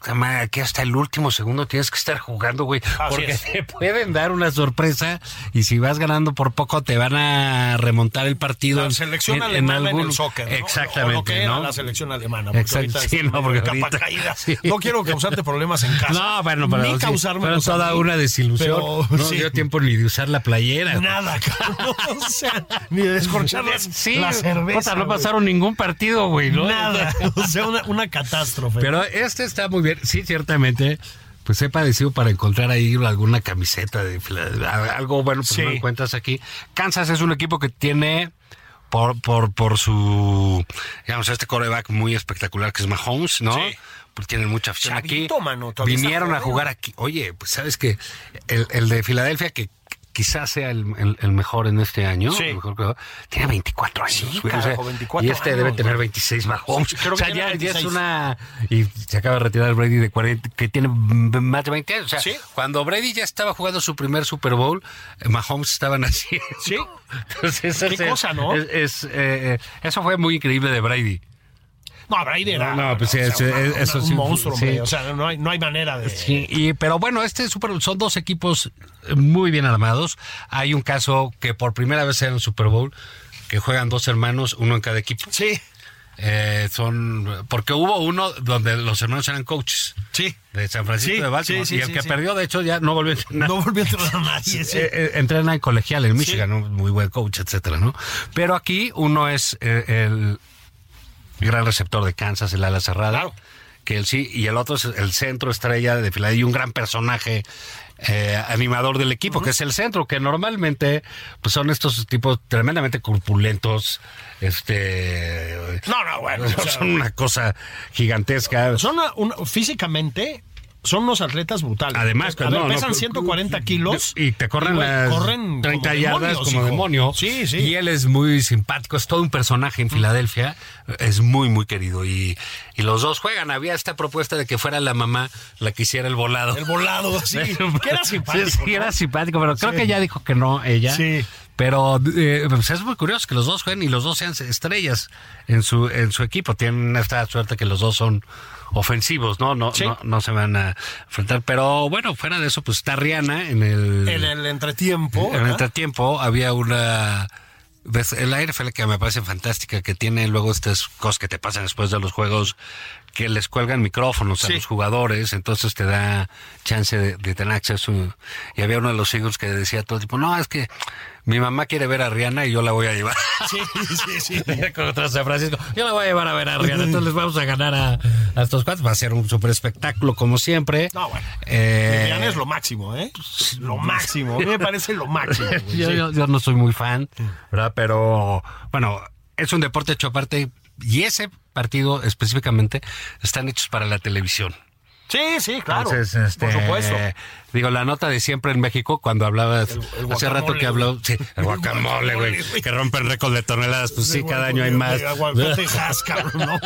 aquí hasta el último segundo tienes que estar jugando, güey, porque es. te pueden dar una sorpresa y si vas ganando por poco te van a remontar el partido. La selección en- alemana en, algún- el soccer. ¿no? Exactamente, O lo que era ¿no? la selección alemana. ahorita sí, no, porque ahorita- caída. sí. No quiero causarte problemas en casa. No, bueno, pero, Ni causarme pero toda una desilusión. Pero, no sí. dio tiempo ni de usar la playera. Nada, cabrón. O sea, ni de descorchar la, Sí, la cerveza. no pasaron ningún partido, güey, ¿no? Nada. O sea, una, una catástrofe. Pero este está muy bien. Sí, ciertamente. Pues he padecido para encontrar ahí alguna camiseta de algo bueno, pues Sí. no encuentras aquí. Kansas es un equipo que tiene por por por su digamos este coreback muy espectacular que es Mahomes, ¿no? Sí. Pues tienen mucha afición Chavito, aquí. mano, Vinieron a jugar aquí. Oye, pues sabes que el, el de Filadelfia que quizás sea el, el- el mejor en este año, Sí. el mejor tiene 24 años. Sí, güey, o sea, carajo, 24 y este años, debe tener güey. 26 Mahomes. Sí, o sea, ya, ya es 26. una y se acaba de retirar Brady de 40, que tiene más de 20 años. O sea, cuando Brady ya estaba jugando su primer Super Bowl, eh, Mahomes estaba naciendo. Sí. Entonces, Qué cosa, ¿no? es- es, eh, eso fue muy increíble de Brady. No, Brady era. No, no, pues sí, o sea, eso- una- eso una- sí, un monstruo, sí. O sea, no hay, no hay manera de. Sí, y, pero bueno, este Super Bowl son dos equipos muy bien armados. Hay un caso que por primera vez en el Super Bowl que juegan dos hermanos, uno en cada equipo. Sí, Eh, son porque hubo uno donde los hermanos eran coaches sí. de San Francisco Sí, de Baltimore sí, sí, y el que perdió de hecho ya no volvió a entrenar. No volvió a entrenar a nadie. Eh, eh, entrena en colegial en Michigan, ¿no? muy buen coach, etcétera, ¿no? Pero aquí uno es eh, el gran receptor de Kansas, el ala cerrada, Claro. que él sí, y el otro es el centro estrella de Filadelfia y un gran personaje eh, animador del equipo, que es el centro, que normalmente pues son estos tipos tremendamente corpulentos, este No, no, bueno. o sea, son una cosa gigantesca. son una- una- físicamente. Son unos atletas brutales. Además, A no, no, pesan cu- 140 kilos. Y te corren güey, las corren 30 como yardas demonios, como hijo. demonio. Sí, sí. Y él es muy simpático, es todo un personaje en Filadelfia. Es muy, muy querido. Y, y los dos juegan. Había esta propuesta de que fuera la mamá la que hiciera el volado. El volado, sí. que era simpático. Sí, sí, ¿no? era simpático, pero creo Sí. que ya dijo que no ella. Sí. Pero eh, pues es muy curioso que los dos jueguen y los dos sean estrellas en su en su equipo. Tienen esta suerte que los dos son ofensivos, ¿no? No, Sí. no, no se van a enfrentar. Pero bueno, fuera de eso, pues está Rihanna en el, En el entretiempo. en el entretiempo. Había una... ves, En la NFL que me parece fantástica, que tiene luego estas cosas que te pasan después de los juegos, que les cuelgan micrófonos a los jugadores, entonces te da chance de, de tener acceso. Y había uno de los hijos que decía todo tipo, no, es que mi mamá quiere ver a Rihanna y yo la voy a llevar. Sí, sí, sí. Contra San Francisco. Yo la voy a llevar a ver a Rihanna. Entonces les vamos a ganar a, a estos cuatro. Va a ser un super espectáculo como siempre. No, bueno. Eh, Rihanna es lo máximo, ¿eh? Lo máximo. A mí me parece lo máximo. güey. yo, yo- yo no soy muy fan, ¿verdad? Pero bueno, es un deporte hecho aparte y ese partido específicamente están hechos para la televisión. Sí, sí, claro. Entonces, este, Por supuesto. Digo, la nota de siempre en México, cuando hablabas, el hace rato que habló, sí, el guacamole, güey, que rompen récord de toneladas, pues sí, cada año hay más. Aguacate Hass, cabrón, ¿no?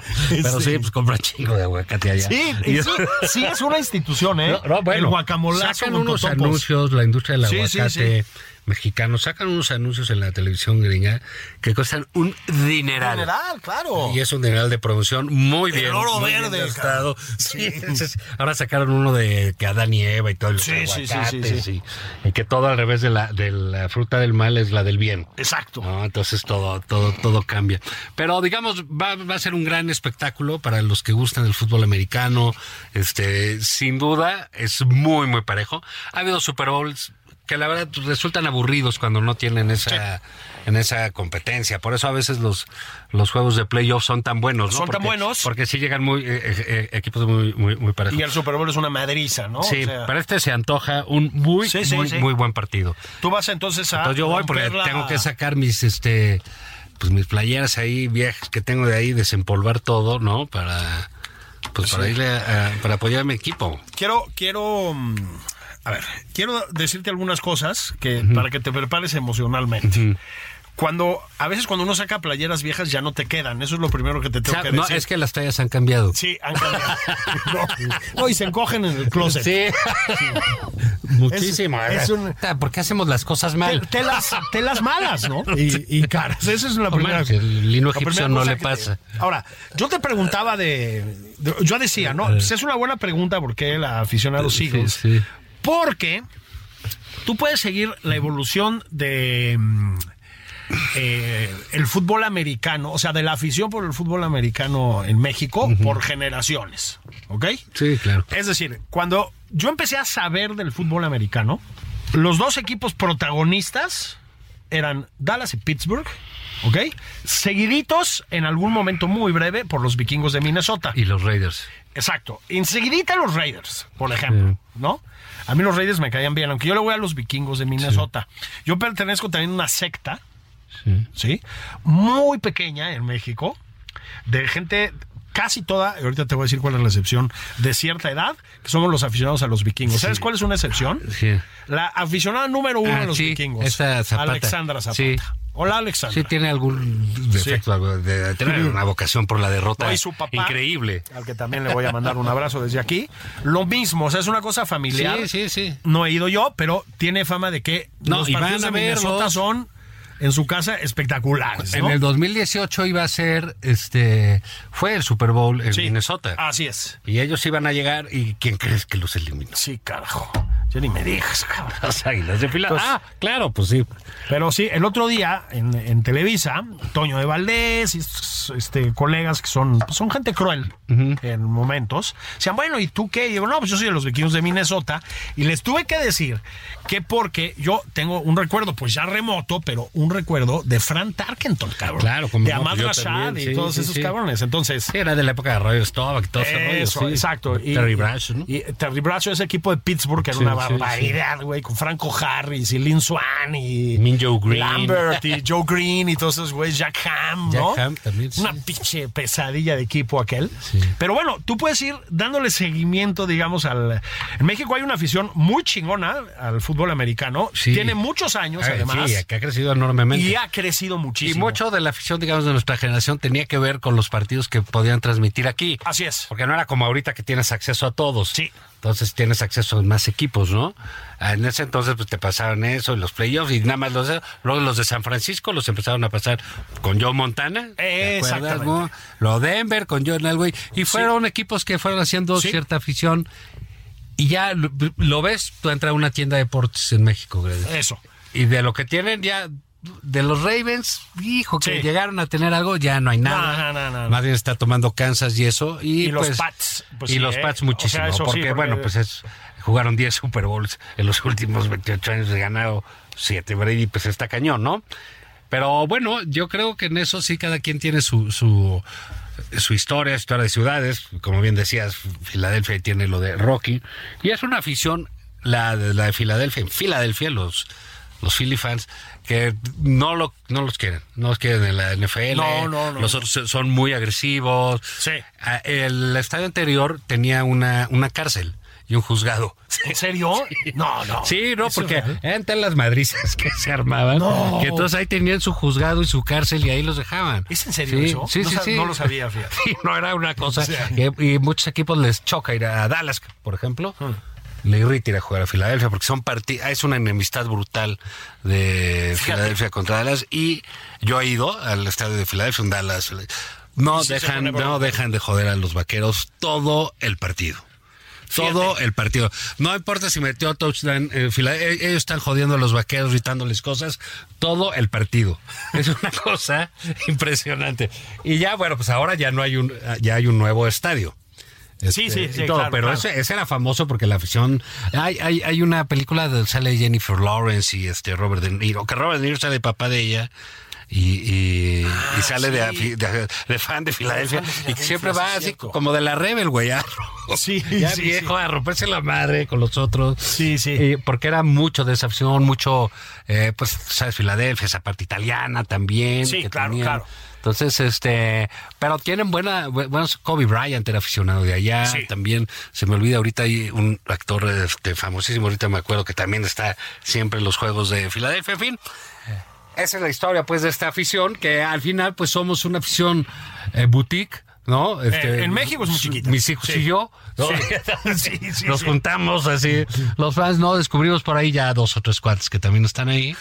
Pero sí, pues compra chingo de aguacate allá. Sí, Y- sí, sí es una institución, ¿eh? No, no, bueno, el guacamolazo sacan unos totopos. anuncios, la industria del Sí, sí, aguacate mexicano, sacan unos anuncios en la televisión gringa que cuestan un dineral. General, claro. Y es un dineral de promoción muy El bien. oro muy verde, cabrón. Sí, entonces, ahora sacaron uno de que Adán y Eva y todo el Sí, sí, sí, sí, sí. Y, y que todo al revés de la, de la fruta del mal es la del bien. Exacto. ¿no? Entonces todo, todo, todo cambia. Pero digamos, va, va a ser un gran espectáculo para los que gustan del fútbol americano. Este, sin duda, es muy, muy parejo. Ha habido Super Bowls que la verdad resultan aburridos cuando no tienen esa, en esa competencia. Por eso a veces los, los juegos de playoffs son tan buenos, ¿no? Son tan buenos. Porque sí llegan muy, eh, eh, eh, equipos muy, muy, muy parejos. Y el Super Bowl es una madriza, ¿no? Sí, O sea, para este se antoja un muy, Sí, sí, muy, muy buen partido. Tú vas entonces a. Entonces yo voy porque la- tengo que sacar mis este pues mis playeras ahí viejas que tengo de ahí desempolvar todo, ¿no? Para pues para irle a, a- para apoyar a mi equipo. Quiero, quiero. mm, A ver, quiero decirte algunas cosas que para que te prepares emocionalmente. Cuando a veces cuando uno saca playeras viejas ya no te quedan. Eso es lo primero que te O tengo sea, que no, decir. es que las tallas han cambiado. Sí, han cambiado. no, no, y se encogen en el closet. Sí. Muchísimo. Es- es un- ¿Por qué hacemos las cosas mal? Te- telas, telas malas, ¿no? Y, y caras. Esa es la primera manches, el lino egipcio no le que te- pasa. Ahora, yo te preguntaba de, de- Yo decía, ¿no? Es una buena pregunta porque el aficionado Sí, Eagles. sí. Porque tú puedes seguir la evolución de. Eh, el fútbol americano, o sea, de la afición por el fútbol americano en México por generaciones, ¿ok? Sí, claro. Es decir, cuando yo empecé a saber del fútbol americano, los dos equipos protagonistas eran Dallas y Pittsburgh, ¿ok? Seguiditos en algún momento muy breve por los vikingos de Minnesota. Y los Raiders. Exacto. Enseguidita los Raiders, por ejemplo, ¿no? A mí los Raiders me caían bien, aunque yo le voy a los vikingos de Minnesota. Yo pertenezco también a una secta, sí. Muy pequeña en México, de gente casi toda, y ahorita te voy a decir cuál es la excepción, de cierta edad, que somos los aficionados a los vikingos. ¿Sabes cuál es una excepción? Sí. La aficionada número uno Ah, de los sí, vikingos. Zapata. Alexandra Zapata. Hola, Alexandra. Sí, tiene algún defecto, de tener una vocación por la derrota No, y su papá, increíble. Al que también le voy a mandar un abrazo desde aquí. Lo mismo, o sea, es una cosa familiar. Sí, sí, sí. No he ido yo, pero tiene fama de que No, los partidos van de a Minnesota son en su casa espectaculares. En ¿no? el 2018 iba a ser, este, fue el Super Bowl en Sí, Minnesota. Así es. Y ellos iban a llegar y ¿quién crees que los eliminó? Sí, carajo. Ya ni me digas, cabrón. Las Águilas de. Pues- ah, claro, pues sí. Pero sí, el otro día en, en Televisa, Toño de Valdés y este, colegas que son, pues, son gente cruel en momentos, decían, bueno, ¿y tú qué? Y digo, no, pues yo soy de los vikingos de Minnesota. Y les tuve que decir que porque yo tengo un recuerdo, pues ya remoto, pero un recuerdo de Fran Tarkenton, cabrón. Claro, como De yo Rashad y sí, todos sí, esos sí. cabrones. Entonces, Sí, era de la época de Roger Staubach y todo rollo, eso, sí. exacto. Y, Terry Bradshaw, ¿no? Y Terry Bradshaw, ese equipo de Pittsburgh, que era una barbaridad, güey, con Franco Harris y Lynn Swan y Minjo Green. Lambert y Joe Green y todos esos güeyes, Jack Ham, ¿no? Jack Ham también. Una pinche pesadilla de equipo aquel. Pero bueno, tú puedes ir dándole seguimiento, digamos, al... En México hay una afición muy chingona al fútbol americano. Sí. Tiene muchos años, Ay, además. Sí, que ha crecido enormemente. y ha crecido Y muchísimo. mucho de la afición, digamos, de nuestra generación tenía que ver con los partidos que podían transmitir aquí. Así es. Porque no era como ahorita que tienes acceso a todos. Sí. Entonces tienes acceso a más equipos, ¿no? En ese entonces pues te pasaban eso, los playoffs y nada más los luego los de San Francisco los empezaron a pasar con Joe Montana. ¿te acuerdas, no? Lo Denver con John Elway y fueron equipos que fueron haciendo Sí. cierta afición y ya lo, lo ves, tú entras a una tienda de deportes en México, Greg. Eso. Y de lo que tienen ya de los Ravens, hijo, que Sí. llegaron a tener algo, ya no hay nada. No, no, no, no. Más bien está tomando Kansas y eso. Y, Y los pues, Pats, pues y sí, los ¿eh? Pats O muchísimo. sea, eso sí, porque, bueno, pues es, jugaron 10 Super Bowls en los últimos 28 años, he ganado 7. Brady, pues está cañón, ¿no? Pero bueno, yo creo que en eso sí cada quien tiene su, su, su historia, historia de ciudades. Como bien decías, Filadelfia tiene lo de Rocky. Y es una afición, la la de Filadelfia. En Filadelfia, los, los Philly fans, que no, lo, no los quieren. No los quieren en la NFL. No, no, no. Los otros son muy agresivos. Sí. Ah, El estadio anterior tenía una, una cárcel y un juzgado. ¿En serio? No, no. Sí, no, ¿Eso porque eran tan las madrizas que se armaban. No. Que entonces ahí tenían su juzgado y su cárcel y ahí los dejaban. ¿Es en serio sí, eso? Sí, No sí, sí. no lo sabía, fíjate. Sí, no era una cosa. O sea. que- y muchos equipos les choca ir a Dallas, por ejemplo. Le irrita ir a jugar a Filadelfia porque son partidos. Es una enemistad brutal de Fíjate. Filadelfia contra Dallas. Y yo he ido al estadio de Filadelfia, en Dallas. No sí se dejan, no dejan de joder a los vaqueros todo el partido. Todo el partido. No importa si metió touchdown en Filadelfia, ellos están jodiendo a los vaqueros, gritándoles cosas, todo el partido. Es una cosa impresionante. Y ya, bueno, pues ahora ya no hay un, ya hay un nuevo estadio. Sí, sí, sí, todo, claro, pero claro. Ese, ese era famoso porque la afición. Hay, hay, hay una película donde sale Jennifer Lawrence y este Robert De Niro, que Robert De Niro sale papá de ella. Y, y, y sale de, Ah, sí. de, de fan de Filadelfia de y que siempre sí, va así como de la Rebel, güey. ya. Sí, ya sí, viejo, a romperse la madre con los otros. Sí, sí. Y porque era mucho de esa afición, mucho, eh, pues, sabes, Filadelfia, esa parte italiana también. Sí, que claro, tenían. claro. Entonces, este, pero tienen buena, bu- buenos, Kobe Bryant era aficionado de allá, Sí. también, se me olvida ahorita hay un actor este, famosísimo, ahorita me acuerdo que también está siempre en los juegos de Filadelfia, en fin. esa es la historia pues de esta afición, que al final pues somos una afición eh, boutique. ¿No? Este, en México es muy chiquita. Mis hijos Sí. y yo ¿no? Sí, sí, nos juntamos así. Los fans, ¿no? Descubrimos por ahí ya dos o tres cuates que también están ahí.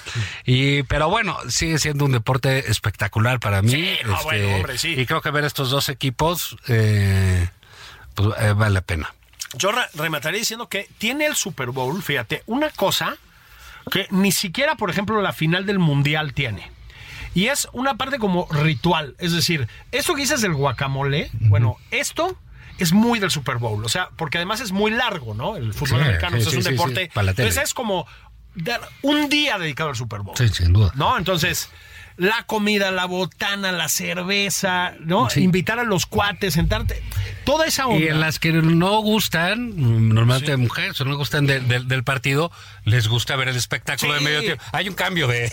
Y, pero bueno, sigue siendo un deporte espectacular para mí. este, Sí, no, bueno, hombre, sí. Y creo que ver estos dos equipos, eh, pues eh, vale la pena. Yo re- remataría diciendo que tiene el Super Bowl, fíjate, una cosa que ni siquiera, por ejemplo, la final del Mundial tiene. Y es una parte como ritual. Es decir, esto que dices del guacamole, bueno, esto es muy del Super Bowl. O sea, porque además es muy largo, ¿no? El fútbol americano sí, o sea, sí, es un deporte. sí. Entonces es como dar un día dedicado al Super Bowl. Sí, sin duda. ¿No? Entonces, la comida, la botana, la cerveza, ¿no? Sí. Invitar a los cuates, sentarte. Toda esa onda. Y en las que no gustan, normalmente mujeres, o no gustan de- de- del partido, les gusta ver el espectáculo Sí. de medio tiempo. Hay un cambio de,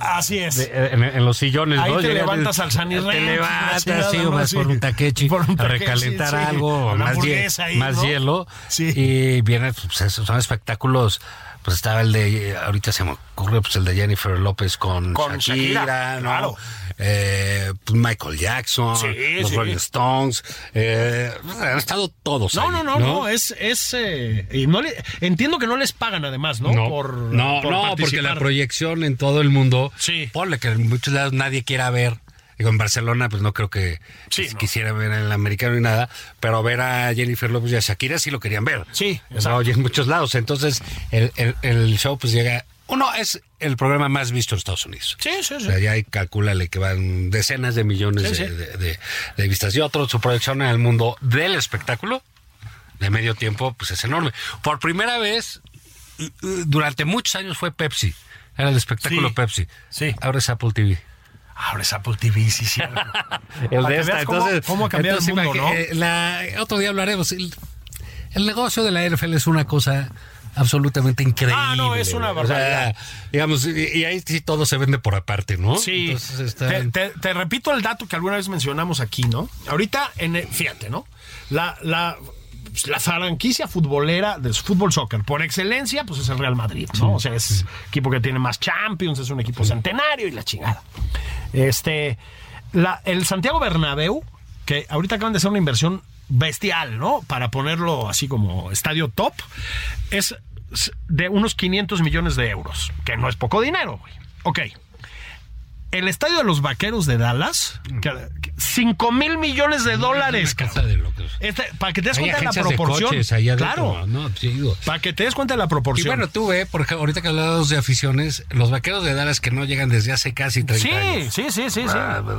Así es. de- en, en los sillones, Ahí ¿no? te levantas al Sunny Te Ranch, la levantas, sí, o vas por un taquechi, Por un a recalentar sí. algo, más, ahí, más ¿no? hielo. Sí. Y viene, pues son espectáculos. Pues estaba el de, ahorita se me ocurre, pues el de Jennifer López con, Con Shakira, Shakira, ¿no? claro. Eh, pues Michael Jackson, Sí, los sí. Rolling Stones, eh, han estado todos No, ahí, no, no, no, es, es eh, y no le, entiendo que no les pagan además, ¿no? No, por, no, por no, porque la proyección en todo el mundo, Sí. ponle que en muchos lados nadie quiera ver. Digo, en Barcelona, pues no creo que Sí, no. quisiera ver el americano ni nada, pero ver a Jennifer López y a Shakira sí lo querían ver. Sí, O exacto. oye, en muchos lados. Entonces, el, el- el show pues llega... Uno, es el programa más visto en Estados Unidos. Sí, sí, O sí. sea, ya hay, calcúlale que van decenas de millones Sí, de, sí. de- de- de vistas. Y otro, su proyección en el mundo del espectáculo, de medio tiempo, pues es enorme. Por primera vez, eh, eh, durante muchos años fue Pepsi. Era el espectáculo Sí, Pepsi. sí. Ahora es Apple TV. Ahora es Apple TV, sí, sí. El de esta, veas cómo- entonces, cómo ha cambiado el entonces, mundo, ¿no? eh, la- otro día hablaremos. El, el negocio de la NFL es una cosa absolutamente increíble. Ah, no, es una güey. O sea, barbaridad. digamos, y, ahí sí todo se vende por aparte, ¿no? Sí, Entonces está- te, te- te repito el dato que alguna vez mencionamos aquí, ¿no? Ahorita, en fíjate, ¿no? La, la, pues, la franquicia futbolera del fútbol soccer por excelencia, pues es el Real Madrid, ¿no? O sea, es el equipo que tiene más Champions, es un equipo centenario y la chingada. Este, la, el Santiago Bernabéu, que ahorita acaban de hacer una inversión bestial, ¿no? Para ponerlo así como estadio top, es de unos 500 millones de euros, que no es poco dinero, güey. Ok. El estadio de los vaqueros de Dallas, 5 mil millones de dólares, de. Este, para que te des Hay cuenta de la de proporción. coches claro. ¿no? Sí, digo. Para que te des cuenta de la Y proporción. bueno, tú ve, porque ahorita que hablamos de aficiones, los vaqueros de Dallas que no llegan desde hace casi 30 sí, años. sí, sí, sí, sí. Ah, pues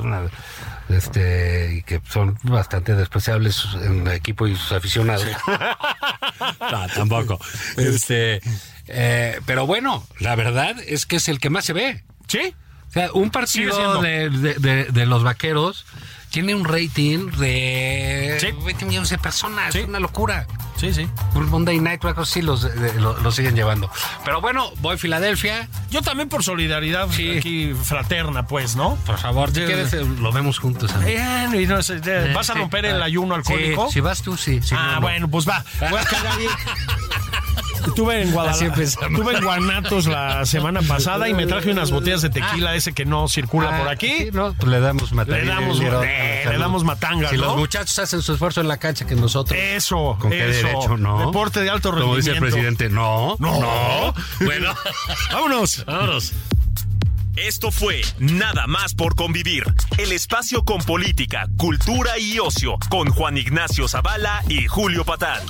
este, y que son bastante despreciables en el equipo y sus aficionados. no, tampoco. Este, eh, pero bueno, la verdad es que es el que más se ve. Sí. O sea, un partido de, de- de- de los vaqueros tiene un rating de Sí. 20 millones de personas. Sí. Es una locura. Sí, sí. Un Monday Night, cosa así, los, de- lo, lo siguen llevando. Pero bueno, voy a Filadelfia. Yo también por solidaridad Sí. aquí fraterna, pues, ¿no? Por favor, si Sí. quieres, eh, lo vemos juntos. Bien, y no sé, eh, ¿Vas a Sí. romper el Ah, ayuno alcohólico? Sí, si vas tú, sí. si ah, no, no. bueno, pues va. Voy a caer ahí. Estuve en Guadalajara. Estuve en Guanatos la semana pasada y me traje unas botellas de tequila, ese que no circula Ah, por aquí. sí, no, pues le damos matanga. Le damos- eh, le damos matanga, Si ¿no? los muchachos hacen su esfuerzo en la cancha que nosotros. Eso, ¿Con eso. Derecho, no? Deporte de alto Como dice el rendimiento. presidente, no. No. Bueno, Vámonos. vámonos. Esto fue Nada más por convivir, el espacio con política, cultura y ocio, con Juan Ignacio Zavala y Julio Patán.